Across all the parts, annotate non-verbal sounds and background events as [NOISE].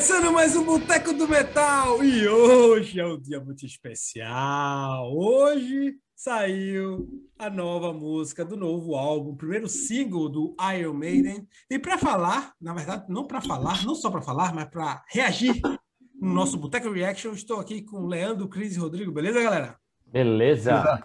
Começando mais um Boteco do Metal e hoje é um dia muito especial. Hoje saiu a nova música do novo álbum, o primeiro single do Iron Maiden. E para falar, na verdade, não para falar, não só para falar, mas para reagir no nosso Boteco Reaction, estou aqui com Leandro, Cris e Rodrigo. Beleza, galera? Beleza.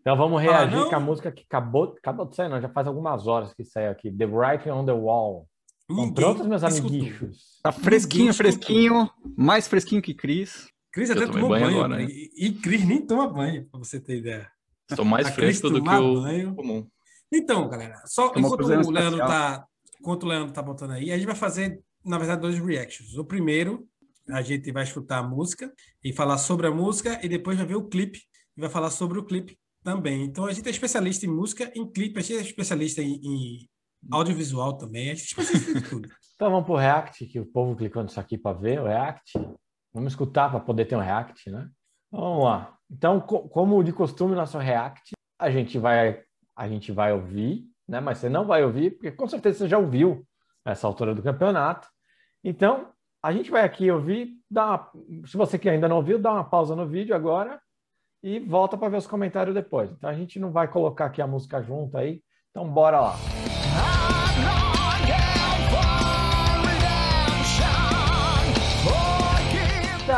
Então vamos reagir Ah, com a música que acabou, acabou de sair, não, já faz algumas horas que saiu aqui. The Writing on the Wall. Estão prontos, meus amiguinhos? Tá fresquinho, fresquinho. Mais fresquinho que Cris. Cris até tomou banho, banho agora, né? e, e Cris nem toma banho, para você ter ideia. Estou mais fresco do que o banho. comum. Então, galera, só Tomou enquanto o Leandro tá, enquanto o Leandro tá botando aí, a gente vai fazer, na verdade, dois reactions. O primeiro, a gente vai escutar a música e falar sobre a música e depois vai ver o clipe e vai falar sobre o clipe também. Então a gente é especialista em música, em clipe, a gente é especialista em, em audiovisual também, a gente especialista em tudo. [LAUGHS] Então vamos pro React, que o povo clicou nisso aqui para ver o React. Vamos escutar para poder ter um React, né? Vamos lá. Então, co- como de costume, nosso React, a gente vai a gente vai ouvir, né? Mas você não vai ouvir, porque com certeza você já ouviu essa altura do campeonato. Então, a gente vai aqui ouvir, dá uma- se você que ainda não ouviu, dá uma pausa no vídeo agora e volta para ver os comentários depois. Então a gente não vai colocar aqui a música junto aí. Então bora lá.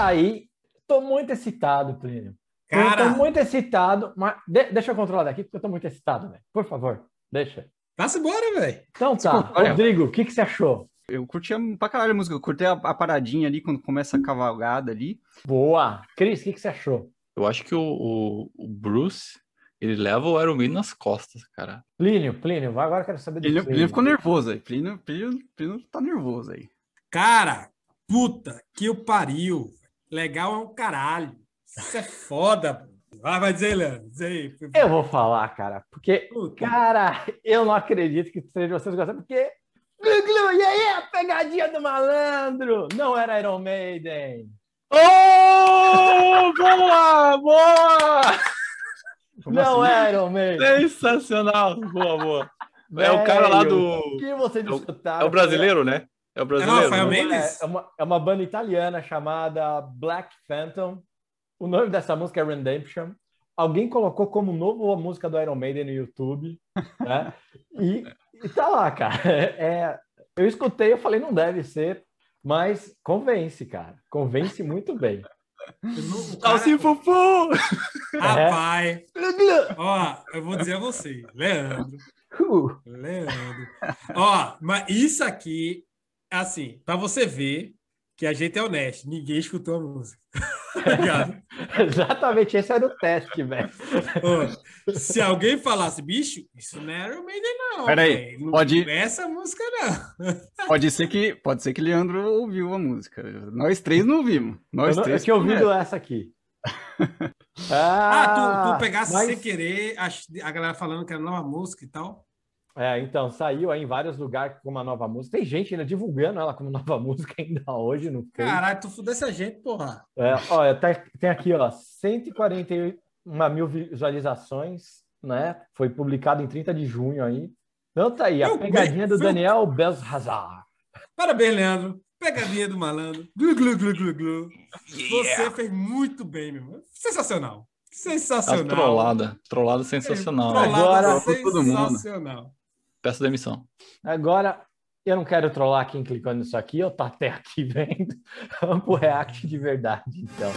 Daí, tô muito excitado, Plínio. Eu Cara, tô muito excitado, mas de- deixa eu controlar daqui, porque eu tô muito excitado, velho. Por favor, deixa. passa embora, velho. Então tá, Desculpa, olha. Rodrigo, o que, que você achou? Eu curti pra caralho a música. Eu curti a, a paradinha ali, quando começa a cavalgada ali. Boa! Cris, o que, que você achou? Eu acho que o, o, o Bruce, ele leva o Iron Maiden nas costas, cara. Plínio, Plínio, vai agora eu quero saber do Plínio, Plínio. Plínio ficou nervoso aí. Plínio, Plínio, Plínio tá nervoso aí. Cara, puta que o pariu. Legal é um caralho. Isso é foda, pô. Vai, vai dizer, Leandro. Diz aí. Eu vou falar, cara, porque, Puta. cara, eu não acredito que seja vocês gostam, porque. Glu, glu, e aí, a pegadinha do malandro! Não era Iron Maiden! Oh, boa, boa! Como não assim? é Iron Maiden! Sensacional! Boa, boa. É o cara lá do. O que vocês É o-? É o brasileiro, né? É o brasileiro. Rafael né? Mendes? É, é uma, é uma banda italiana chamada Black Phantom. O nome dessa música é Redemption. Alguém colocou como novo a música do Iron Maiden no YouTube. Né? E, e tá lá, cara. É, eu escutei, eu falei, não deve ser, mas convence, cara. Convence muito bem. O cara- Salsi Fufu! Rapaz, ó, eu vou dizer a você, Leandro, Uh, Leandro. Ó, mas isso aqui, assim, para você ver que a gente é honesto, ninguém escutou a música. [LAUGHS] Tá [LAUGHS] exatamente, esse era o teste, velho. Se alguém falasse, bicho, isso não é Iron Maiden, não. Peraí. Não pode- é essa música, não. [LAUGHS] Pode ser que, pode ser que Leandro ouviu a música. Nós três não ouvimos. Nós Eu, não- eu três. tinha ouvido essa aqui. Ah, tu, tu pegasse mas- sem querer a, a galera falando que era nova música e tal. É, então, saiu aí em vários lugares com uma nova música. Tem gente ainda divulgando ela como [LAUGHS] nova música ainda hoje no Face. Caralho, tu fudesse a gente, porra. É, olha, tá- tem aqui, ó, 141 mil visualizações, né? Foi publicado em 30 de junho aí. Então tá aí, a o pegadinha do Daniel Belshazar. Parabéns, Leandro. Pegadinha do malandro. Glu, glu, glu, glu, glu. Você fez muito bem, meu irmão. Sensacional. A Sensacional. trollada. Trollada sensacional. Trollada Agora- todo mundo. sensacional. Peço demissão. Agora, eu não quero trollar quem clicou nisso aqui, eu tô até aqui vendo. [LAUGHS] Vamos pro react de verdade, então.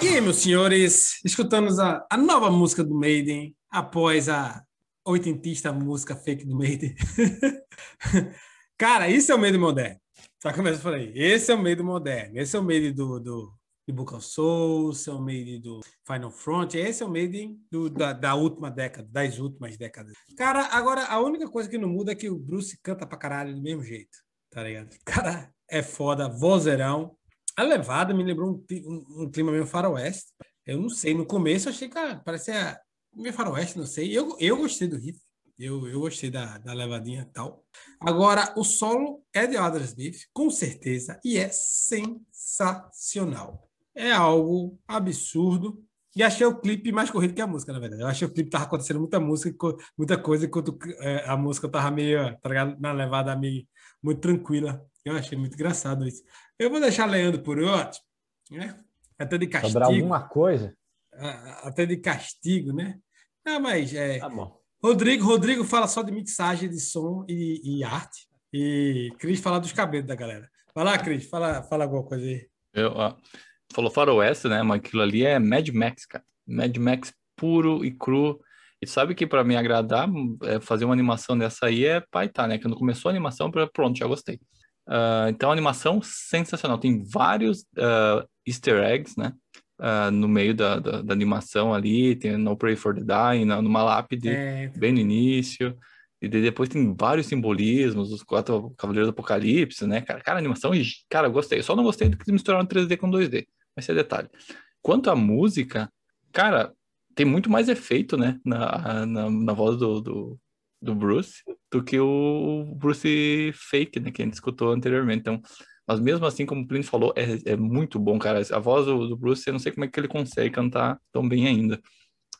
E aí, meus senhores, escutamos a, a nova música do Maiden após a oitentista música fake do Maiden. [LAUGHS] Cara, isso é o Maiden moderno. Só que eu mesmo falei, esse é o Maiden moderno. Esse é o Maiden do, do, do Book of Souls, é o Maiden do Final Front, esse é o Maiden do, da, da última década, das últimas décadas. Cara, agora a única coisa que não muda é que o Bruce canta pra caralho do mesmo jeito, tá ligado? [LAUGHS] Cara, é foda, vozeirão. A levada me lembrou um, um- um clima meio faroeste. Eu não sei, no começo eu achei que parecia meio faroeste, não sei. Eu, eu gostei do riff, eu, eu gostei da, da levadinha e tal. Agora, o solo é de Adler Smith, com certeza, e é sensacional. É algo absurdo, E achei o clipe mais corrido que a música, na verdade. Eu achei o clipe tava acontecendo muita música, muita coisa, enquanto é, a música tava meio, tá ligado? Na levada meio, muito tranquila. Eu achei muito engraçado isso. Eu vou deixar Leandro por último, né? Até de Sobrar castigo. alguma coisa? Até de castigo, né? Ah, mas é, Tá bom. Rodrigo, Rodrigo fala só de mixagem de som e, e arte. E Cris fala dos cabelos da galera. Vai lá, Cris, fala, fala alguma coisa aí. Eu, ó, falou faroeste, né? Mas aquilo ali é Mad Max, cara. Mad Max puro e cru. E sabe que para me agradar, é, fazer uma animação dessa aí é paitar, né? Quando começou a animação, pronto, já gostei. Ah, então, animação sensacional. Tem vários ah, easter eggs, né? Ah, no meio da, da, da animação ali. Tem No Pray for the Dying, numa lápide É, bem no início. E depois tem vários simbolismos, os quatro Cavaleiros do Apocalipse, né, cara? Cara, animação, cara, eu gostei. Eu só não gostei do que misturaram 3D com 2D. Esse é detalhe. Quanto à música, cara, tem muito mais efeito, né, na, na, na voz do, do, do Bruce do que o Bruce fake, né, que a gente escutou anteriormente. Então, mas mesmo assim, como o Plínio falou, é, é muito bom, cara. A voz do, do Bruce, eu não sei como é que ele consegue cantar tão bem ainda.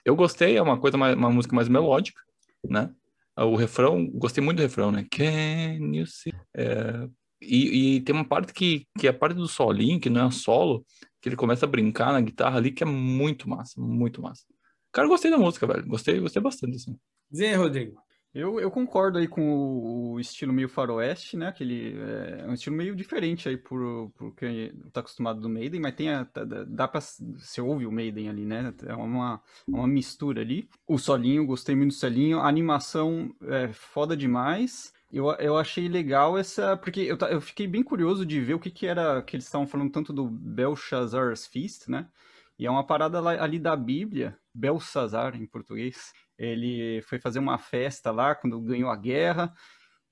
Eu gostei, é uma coisa mais, uma música mais melódica, né? O refrão, gostei muito do refrão, né? Can you see? É, e, e tem uma parte que, que é a parte do solinho, que não é solo, que ele começa a brincar na guitarra ali, que é muito massa, muito massa. Cara, eu gostei da música, velho. Gostei, gostei bastante, assim. Aí, Rodrigo. Eu, eu concordo aí com o, o estilo meio faroeste, né? Aquele, é, é um estilo meio diferente aí por, por quem tá acostumado do Maiden, mas tem a, tá- dá dá pra... Você ouve o Maiden ali, né? É uma, uma mistura ali. O solinho, gostei muito do solinho. A animação é foda demais. Eu, eu achei legal essa... Porque eu, eu fiquei bem curioso de ver o que que era... Que eles estavam falando tanto do Belshazzar's Feast, né? E é uma parada lá- ali da Bíblia, Belsazar em português. Ele foi fazer uma festa lá quando ganhou a guerra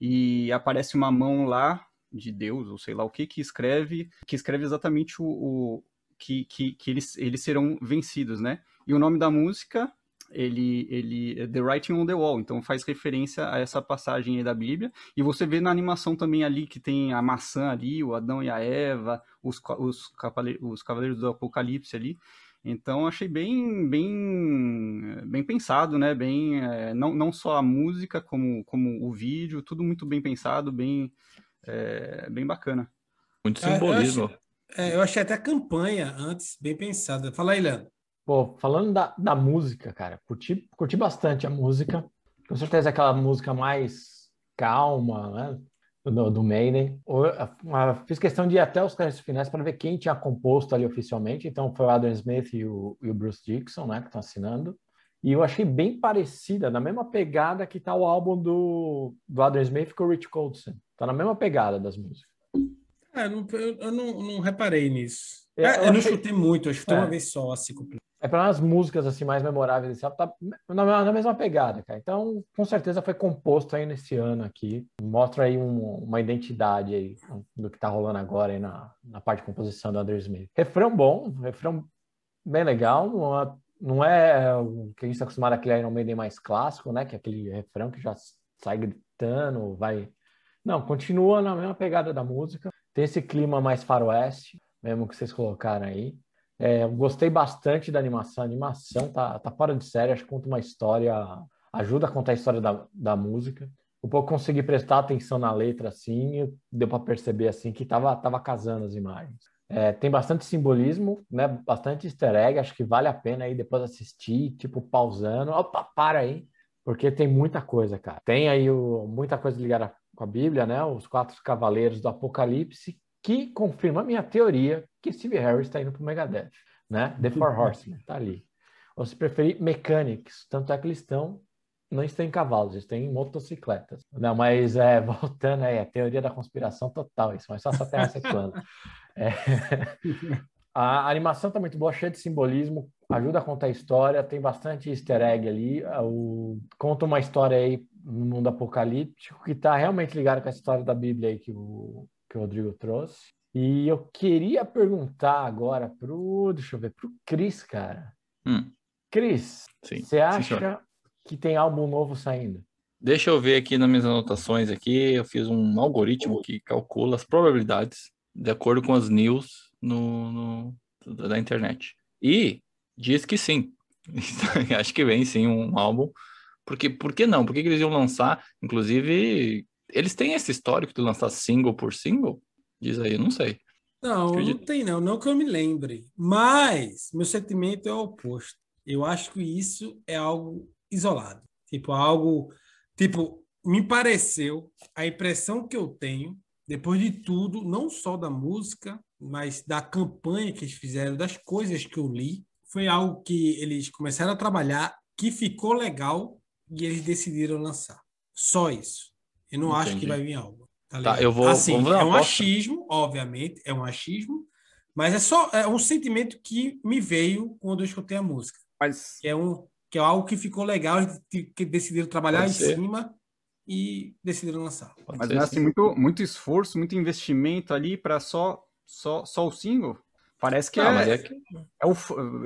e aparece uma mão lá de Deus, ou sei lá o que, que escreve, que escreve exatamente o, o- que, que, que eles, eles serão vencidos, né? E o nome da música, ele, ele é The Writing on the Wall, então faz referência a essa passagem aí da Bíblia. E você vê na animação também ali que tem a maçã ali, o Adão e a Eva, os, os, os Cavaleiros do Apocalipse ali. Então achei bem, bem, bem pensado, né? Bem, é, não, não só a música como, como o vídeo, tudo muito bem pensado, bem, é, bem bacana. Muito É, eu simbolismo. achei- É, eu achei até a campanha antes bem pensada. Fala aí, Leandro. Pô, falando da, da música, cara, curti, curti bastante a música. Com certeza é aquela música mais calma, né? Do, do Maiden. Fiz questão de ir até os créditos finais para ver quem tinha composto ali oficialmente. Então foi o Adam Smith e o, e o Bruce Dixon, né? Que estão assinando. E eu achei bem parecida, na mesma pegada que tá o álbum do, do Adam Smith com o Rich Coldson. Tá na mesma pegada das músicas. Ah, eu não, eu, eu não, não reparei nisso. É, É, eu eu, não achei- escutei muito, eu escutei É. uma vez só, assim, completo. É para as músicas assim mais memoráveis desse álbum, tá na, na mesma pegada, cara. Então, com certeza foi composto aí nesse ano aqui. Mostra aí um- uma identidade aí do que tá rolando agora aí na, na parte de composição do Andrew Smith. Refrão bom, refrão bem legal. Não é, não é o que a gente está acostumado àquele Iron Maiden mais clássico, né? Que é aquele refrão que já sai gritando, vai. Não, continua na mesma pegada da música. Tem esse clima mais faroeste, mesmo que vocês colocaram aí. É, eu gostei bastante da animação. A animação tá, tá fora de série, acho que conta uma história, ajuda a contar a história da, da música. Um pouco consegui prestar atenção na letra assim, deu para perceber assim que tava, tava casando as imagens. É, tem bastante simbolismo, né? Bastante easter egg, acho que vale a pena aí depois assistir, tipo, pausando. Opa, para aí, porque tem muita coisa, cara. Tem aí o, muita coisa ligada com a Bíblia, né? Os quatro cavaleiros do Apocalipse, que confirma a minha teoria que Steve Harris está indo pro Megadeth, né? The Four Horsemen, tá ali. Ou se preferir, Mechanics, tanto é que eles estão não estão em cavalos, eles estão em motocicletas. Não, mas é, [LAUGHS] voltando aí, a teoria da conspiração total, isso, mas só essa terra plana. É, [LAUGHS] a animação tá muito boa, cheia de simbolismo, ajuda a contar a história, tem bastante easter egg ali, o, conta uma história aí no mundo apocalíptico que tá realmente ligado com a história da Bíblia aí que o, que o Rodrigo trouxe. E eu queria perguntar agora pro, deixa eu ver, pro Cris, cara. Hum, Cris, você senhor. acha que tem álbum novo saindo? Deixa eu ver aqui nas minhas anotações aqui. Eu fiz um algoritmo que calcula as probabilidades de acordo com as news no, no- da internet. E Diz que sim. [LAUGHS] Acho que vem sim um álbum. Porque, por que não? Por que, que eles iam lançar? Inclusive, eles têm esse histórico de lançar single por single? Diz aí, eu não sei. Não, Acredito. não tem não, não que eu me lembre. Mas meu sentimento é o oposto. Eu acho que isso é algo isolado. Tipo, algo. Tipo, me pareceu, a impressão que eu tenho, depois de tudo, não só da música, mas da campanha que eles fizeram, das coisas que eu li, foi algo que eles começaram a trabalhar, que ficou legal e eles decidiram lançar. Só isso. Eu não acho que Entendi. vai vir algo. Tá, Tá, eu vou- Assim, é um aposta. achismo, obviamente, é um achismo, mas é só é um sentimento que me veio quando eu escutei a música. Mas Que é, um, que é algo que ficou legal, que decidiram trabalhar Pode em ser. cima e decidiram lançar. Pode Mas ser é sim. assim, muito, muito esforço, muito investimento ali para só, só, só o single. Parece que Ah, é, mas é que é o,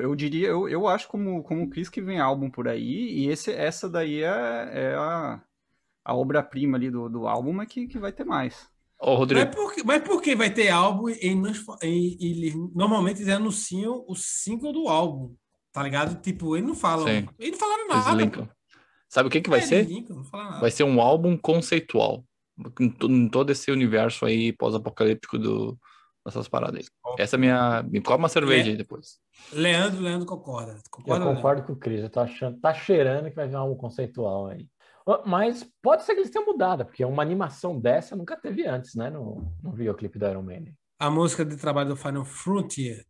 eu diria, eu, eu acho como, como o Chris que vem álbum por aí, e esse, essa daí é, é a, a obra-prima ali do, do álbum, é que, que vai ter mais. Ô, Rodrigo, Mas por, que- mas por que vai ter álbum e, e- e eles normalmente eles anunciam o single do álbum, tá ligado? Tipo, eles não falam. Sim. Eles não falaram eles nada. linkam. Sabe o que, que vai É, ser? eles linkam, não falaram nada. Vai ser um álbum conceitual. Em, to- em todo esse universo aí pós-apocalíptico do, dessas paradas aí. Essa é a minha. Me come uma cerveja É. aí depois. Leandro, Leandro concorda. Eu Concorda, Leandro? concordo com o Cris, eu tô achando, tá cheirando que vai vir algo conceitual aí. Mas pode ser que eles tenham mudado, porque uma animação dessa nunca teve antes, né? No, no videoclipe do Iron Man. A música de trabalho do Final Frontier.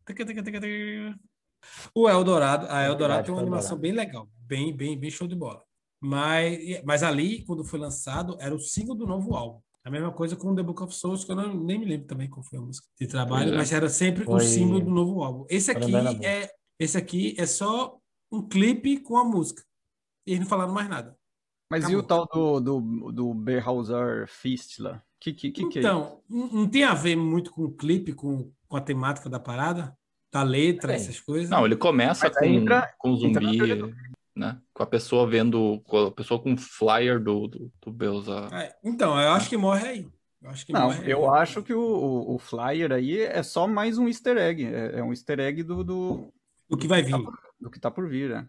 O Eldorado, a É Eldorado verdade, tem uma animação Eldorado. bem legal, bem, bem, bem show de bola. Mas, mas ali, quando foi lançado, era o single do novo álbum. A mesma coisa com The Book of Souls, que eu não, nem me lembro também qual foi a música de trabalho, é. mas era sempre o Foi- símbolo do novo álbum. Esse aqui é esse aqui é só um clipe com a música. E eles não falaram mais nada. Mas e Acabou. o tal do, do, do Berhauser Fist lá? Que, que, que, que é? Então, não não tem a ver muito com o clipe, com, com a temática da parada, da letra, Tem. essas coisas. Não, ele começa Mas com, aí entra- com zumbi, né? Com a pessoa vendo. Com a pessoa com flyer do, do, do. É, então, eu acho que morre aí. Eu acho que Não, morre aí. eu acho que o, o, o flyer aí é só mais um easter egg. É, é um easter egg do, do, O que vai vir. do que tá por vir, né?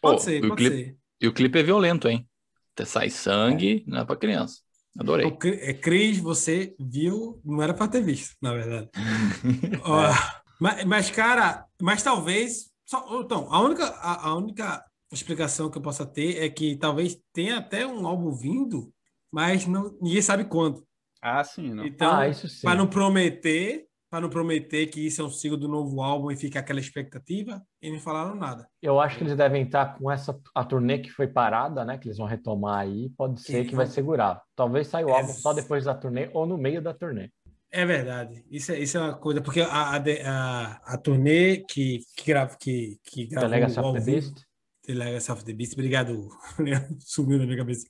Pode Pô, ser, e pode clipe- ser. E o clipe é violento, hein? Sai sangue, não é pra criança. Adorei. O é, Cris, você viu, não era para ter visto, na verdade. [LAUGHS] Ó, mas, mas, cara, mas talvez. só- então, a única, a, a única explicação que eu possa ter é que talvez tenha até um álbum vindo, mas não, ninguém sabe quando. Ah, sim, não. Então, ah, isso sim. para não prometer, para não prometer que isso é um single do novo álbum e fica aquela expectativa, eles não falaram nada. Eu acho que eles devem estar com essa a turnê que foi parada, né? Que eles vão retomar aí. Pode ser Eles que vai segurar. Talvez saia o É. álbum só depois da turnê ou no meio da turnê. É verdade. Isso é, isso é uma coisa, porque a, a, a, a turnê que, que, grava, que, que The gravou Legacy o of the Beast. The Legacy of the Beast. Obrigado. [LAUGHS] Sumiu na minha cabeça.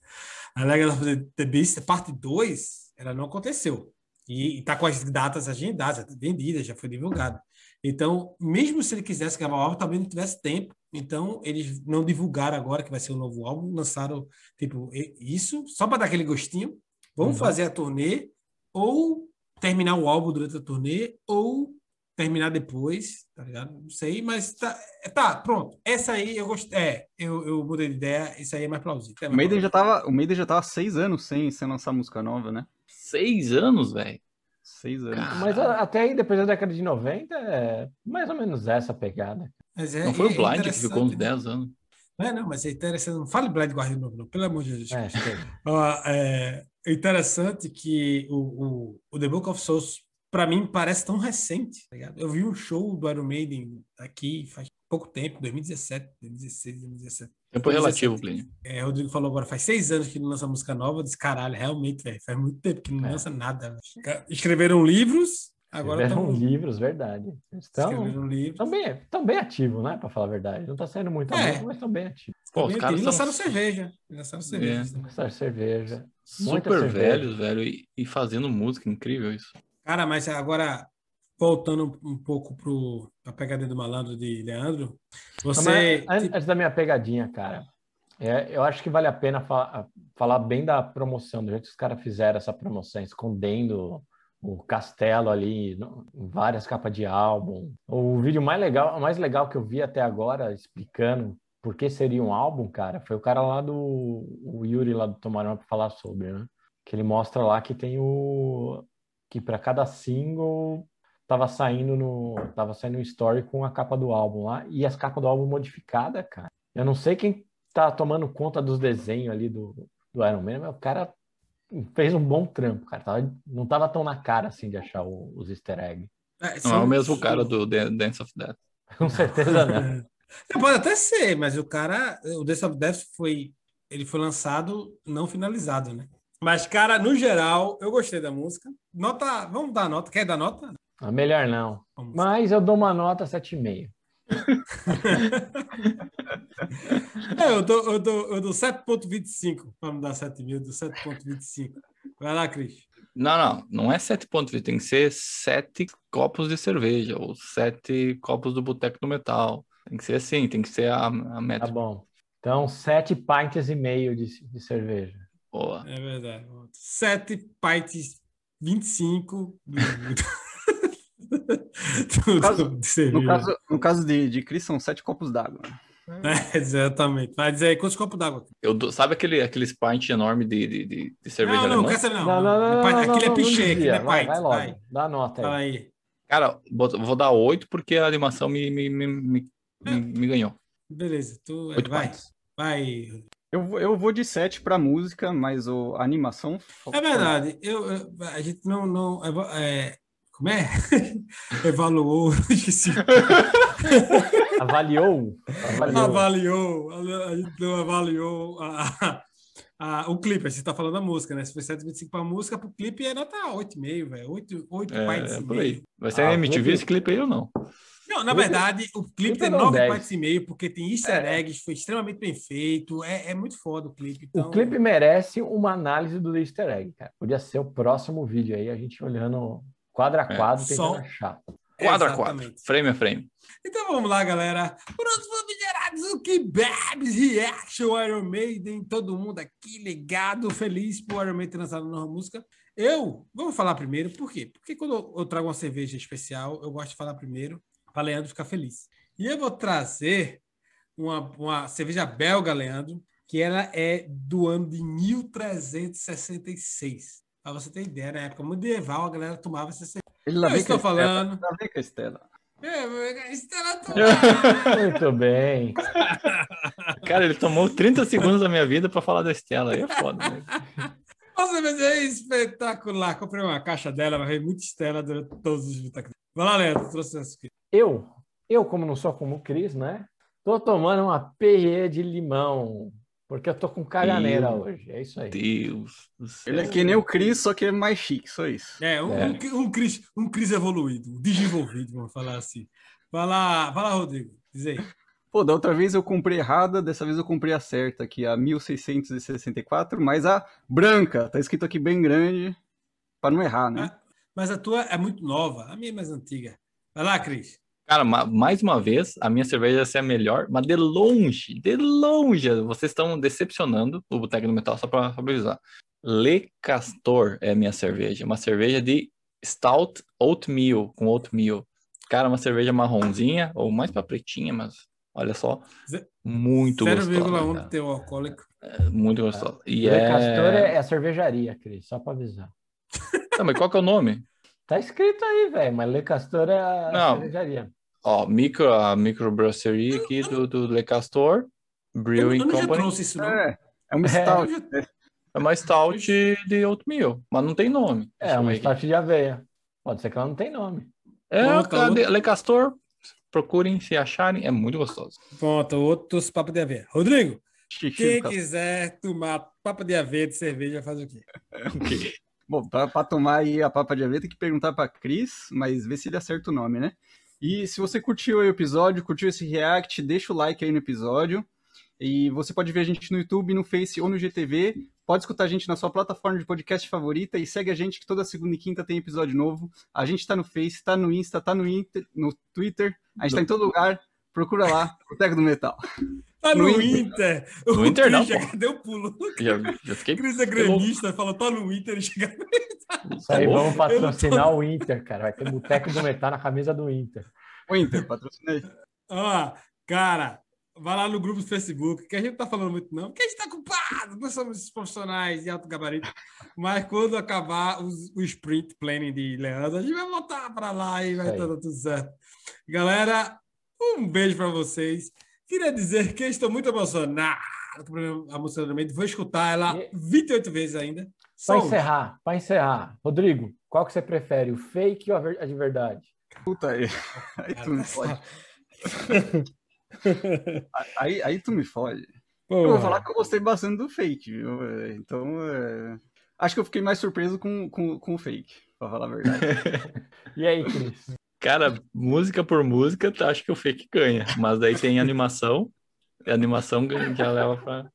A Legacy of the- the Beast, parte 2, ela não aconteceu. E está com as datas agendadas, já tá vendida, já foi divulgado. Então, mesmo se ele quisesse gravar o álbum, talvez não tivesse tempo. Então, eles não divulgaram agora que vai ser o novo álbum, lançaram tipo isso só para dar aquele gostinho. Vamos Uhum. fazer a turnê ou terminar o álbum durante a turnê ou terminar depois, tá ligado? Não sei, mas tá, tá pronto. Essa aí eu gostei. É, eu, eu mudei de ideia. Isso aí é mais plausível. É O mais Maiden já tava, o Maiden já tava seis anos sem, sem lançar música nova, né? Seis anos, velho. Seis anos. Cara. Mas até aí, depois da década de 90, é mais ou menos essa pegada. Mas é- Não foi é o Blind que ficou uns interessante. 10 anos. Não, é, não, mas é interessante. Não fale Blind Guardian novo, não, pelo amor de Deus. É. Ó, é interessante que o, o, o The Book of Souls, para mim, parece tão recente. tá ligado? Eu vi um show do Iron Maiden aqui faz pouco tempo, 2017, 2016, 2017. Tempo 2017. relativo, Plínio. É, o Rodrigo falou agora, faz seis anos que não lança música nova. Eu disse, caralho, realmente, velho, faz muito tempo que não É. lança nada. Escreveram livros, agora Tiveram estão livros, verdade. Estão, escreveram livros. estão bem, estão bem ativos, né? Para falar a verdade. Não está saindo muito É. música, mas estão bem ativos. Pô, os Também caras são lançaram cerveja. Lançaram cerveja. É. Essa cerveja. Super cerveja. velhos, velho, e, e fazendo música, incrível isso. Cara, mas agora, voltando um pouco para a pegadinha do malandro de Leandro, você. Mas, antes da minha pegadinha, cara, é, eu acho que vale a pena fa- falar bem da promoção, do jeito que os caras fizeram essa promoção, escondendo o castelo ali, várias capas de álbum. O vídeo mais legal, mais legal que eu vi até agora, explicando por que seria um álbum, cara, foi o cara lá do o Yuri lá do Tomarão para falar sobre, né? Que ele mostra lá que tem o que para cada single tava saindo no tava saindo um story com a capa do álbum lá e as capas do álbum modificada, cara. Eu não sei quem tá tomando conta dos desenhos ali do, do Iron Man, mas o cara fez um bom trampo, cara. Tava- não tava tão na cara assim de achar o- os easter eggs. É, Não é o mesmo cara do Dan- Dance of Death. [LAUGHS] Com certeza não. [LAUGHS] Pode até ser, mas o cara, o Dance of Death foi, ele foi lançado não finalizado, né? Mas, cara, no geral, eu gostei da música. Nota, vamos dar nota. Quer dar nota? Ah, melhor não. Vamos. Mas eu dou uma nota 7,5. [LAUGHS] É, eu dou, eu dou, eu dou 7.25, para não dar 7 mil, eu dou 7.25. Vai lá, Cris. Não, não, não é sete pontos, tem que ser sete copos de cerveja, ou sete copos do Boteco do Metal. Tem que ser assim, tem que ser a, a Tá meta. bom. Então, 7 pints e meio de, de cerveja. Boa. É verdade. 7 pints 25 do, do, No caso- do- de cerveja. No caso, no caso de, de Chris, são sete copos d'água. É, exatamente. Dizer aí quantos copos d'água? Eu sabe aquele, aqueles pint enorme de, de, de, de cerveja Não, não, alemã? quer saber, não. Não, não, não. É não, não, Aquele é não, pichê, não aquele é Vai, pint. vai logo. Vai. Dá a nota Fala aí. aí. Cara, vou dar oito porque a animação me, me, me, me, me- me ganhou. Beleza, tu Oito vai. pints. Vai. Eu, vou- eu vou de 7 pra música, mas o, a animação. É verdade. Eu, eu- a gente não. não é, como é? [LAUGHS] Evaluou. [LAUGHS] Esqueci. Avaliou? Avaliou. Avaliou. A gente não avaliou a- a- o clipe. Você está falando da música, né? Se foi 7,25 para a música, para o clipe é nota 8,5, velho. 8, 8 pints É, e meio. Vai ser Ah, MTV esse clipe aí ou não? Não, na verdade, o clipe tem 9 dez. pints e meio, porque tem easter eggs, foi extremamente bem feito. É, é muito foda o clipe. Então... O clipe merece uma análise do easter egg, cara. Podia ser o próximo vídeo aí, a gente olhando quadro a É, quadro, tentando só- achar. Quadro a quadro, frame a frame. Então vamos lá, galera. Para os famigerados, o que bebes reaction Iron Maiden, todo mundo aqui ligado, feliz por Iron Maiden ter lançado uma nova música. Eu, vamos falar primeiro, por quê? Porque quando eu trago uma cerveja especial, eu gosto de falar primeiro, para Leandro ficar feliz. E eu vou trazer uma, uma cerveja belga, Leandro, que ela é do ano de 1366. Para você ter ideia, na época medieval, a galera tomava essa cerveja. Ele lá Eu vem estou com a Estela, falando. Lá vem com a Estela. É, mas Estela tomava. [LAUGHS] Muito bem. Cara, ele tomou 30 segundos da minha vida pra falar da Estela. Aí é foda. Né? Nossa, mas é espetacular. Comprei uma caixa dela, vai ver muita estela durante todos os. Vai lá, Leandro, trouxe essa aqui. Eu, eu como não sou como o Cris, né? Tô tomando uma perrier de limão, porque eu tô com caganeira Meu hoje. É isso aí. Deus do céu. Ele é que nem o Chris, só que é mais chique, só isso. É, um, É. um, um, Cris, um Cris evoluído, um desenvolvido, vamos falar assim. Vai lá, vai lá, Rodrigo. Diz aí. Pô, da outra vez eu comprei errada, dessa vez eu comprei a certa, aqui a 1664, mas a branca, tá escrito aqui bem grande, pra não errar, né? Ah, Mas a tua é muito nova, a minha é mais antiga. Vai lá, Cris. Cara, ma- mais uma vez, a minha cerveja vai ser a melhor, mas de longe, de longe, vocês estão decepcionando o Boteco do Metal, só pra avisar. Le Castor é a minha cerveja, uma cerveja de Stout Oatmeal, com oatmeal. Cara, uma cerveja marronzinha, ou mais pra pretinha, mas olha só, muito gostosa. 0,1 cara. do teu alcoólico. Muito gostosa. E Le Castor é... é, é a cervejaria, Cris, só pra avisar. Não, mas qual que é o nome? Tá escrito aí, velho, mas Le Castor é a Não. cervejaria. Ó, micro, a microbrasserie aqui do, do Le Castor, Eu, Brewing eu já Company. trouxe isso, não. É, é uma É. stout. É uma stout de oatmeal, mas não tem nome. É, eu uma stout de aveia. Pode ser que ela não tem nome. É, outra. Le Castor, procurem se acharem, é muito gostoso. Pronto, outros papos de aveia. Rodrigo, Xixi quem quiser tomar papo de aveia de cerveja, faz o quê? [LAUGHS] Bom, pra tomar aí a papa de aveia tem que perguntar pra Cris, mas ver se ele acerta o nome, né? E se você curtiu aí o episódio, curtiu esse react, deixa o like aí no episódio. E você pode ver a gente no YouTube, no Face ou no GTV. Pode escutar a gente na sua plataforma de podcast favorita e segue a gente que toda segunda e quinta tem episódio novo. A gente tá no Face, tá no Insta, tá no, no Twitter, a gente tá em todo lugar. Procura lá, Boteco do Metal. Tá no, No Inter. No O Inter Cris não, já deu pulo. Já, já fiquei. Cris é gremista, falou, tá no Inter e chega. Isso aí, Tá vamos patrocinar o Inter, cara. Vai ter boteco do Metal na camisa do Inter. O Inter, patrocinei. Ó, cara, vai lá no grupo do Facebook, que a gente não tá falando muito, não, porque a gente tá ocupado, nós somos profissionais de alto gabarito. Mas quando acabar os- o sprint planning de Leandro, a gente vai voltar para lá e vai estar tudo certo. Galera, um beijo para vocês. Queria dizer que estou muito emocionado com a música do meio. Vou escutar ela E- 28 vezes ainda. Para encerrar, para encerrar, Rodrigo, qual que você prefere, o fake ou a de verdade? Puta aí. [LAUGHS] Aí tu me fode. [LAUGHS] Aí, aí tu me fode. Eu vou falar que eu gostei bastante do fake, viu? É, Então, é, acho que eu fiquei mais surpreso com, com, com o fake, pra falar a verdade. [LAUGHS] E aí, Cris? Cara, música por música, tá, acho que o fake ganha. Mas daí tem animação. E a animação já leva pra.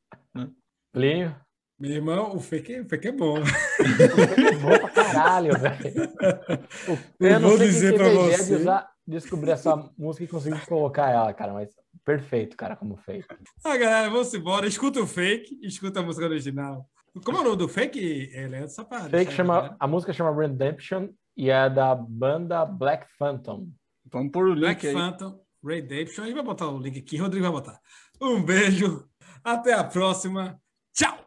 Plínio? Meu irmão, o fake, o fake é bom. [LAUGHS] É bom pra caralho, velho. [LAUGHS] Eu Eu não vou sei dizer pra você. de usar, descobrir essa música e conseguir colocar ela, cara, mas perfeito, cara, como fake. Ah, galera, vamos embora. Escuta o fake, escuta a música original. Como é o nome do fake, Leandro? Só pra Fake chama, galera. a música chama Redemption e é da banda Black Phantom. Vamos pôr o link Black aí. Phantom, Redemption. A gente vai botar o link aqui. Rodrigo vai botar. Um beijo. Até a próxima. Tchau.